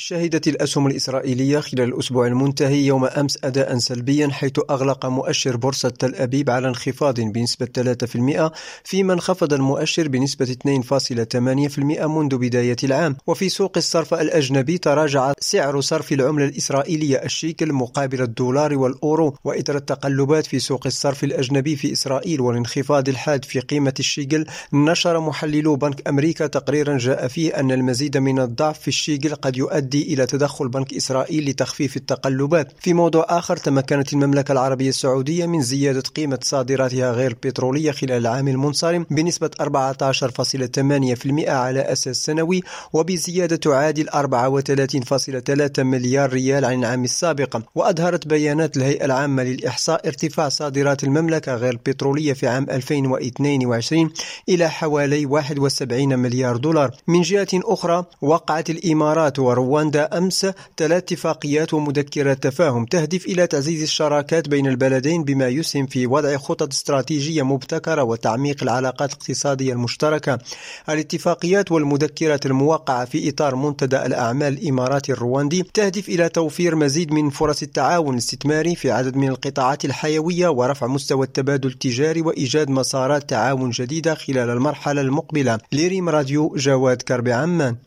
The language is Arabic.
شهدت الأسهم الإسرائيلية خلال الأسبوع المنتهي يوم أمس أداء سلبيا حيث أغلق مؤشر بورصة تل أبيب على انخفاض بنسبة 3% فيما انخفض المؤشر بنسبة 2.8% منذ بداية العام. وفي سوق الصرف الأجنبي تراجع سعر صرف العملة الإسرائيلية الشيكل مقابل الدولار والأورو وإثر التقلبات في سوق الصرف الأجنبي في إسرائيل والانخفاض الحاد في قيمة الشيكل نشر محللو بنك أمريكا تقريرا جاء فيه أن المزيد من الضعف في الشيكل قد يؤدي تؤدي إلى تدخل بنك إسرائيل لتخفيف التقلبات. في موضوع آخر تمكنت المملكة العربية السعودية من زيادة قيمة صادراتها غير البترولية خلال العام المنصرم بنسبة 14.8% على أساس سنوي وبزيادة تعادل 34.3 مليار ريال عن العام السابق. وأظهرت بيانات الهيئة العامة للإحصاء ارتفاع صادرات المملكة غير البترولية في عام 2022 إلى حوالي 71 مليار دولار. من جهة أخرى وقعت الإمارات ورواندا رواندا أمس ثلاث اتفاقيات ومذكرات تفاهم تهدف إلى تعزيز الشراكات بين البلدين بما يسهم في وضع خطط استراتيجية مبتكرة وتعميق العلاقات الاقتصادية المشتركة. الاتفاقيات والمذكرات الموقعة في إطار منتدى الأعمال الإماراتي الرواندي تهدف إلى توفير مزيد من فرص التعاون الاستثماري في عدد من القطاعات الحيوية ورفع مستوى التبادل التجاري وإيجاد مسارات تعاون جديدة خلال المرحلة المقبلة. لريم راديو جواد كربي عمان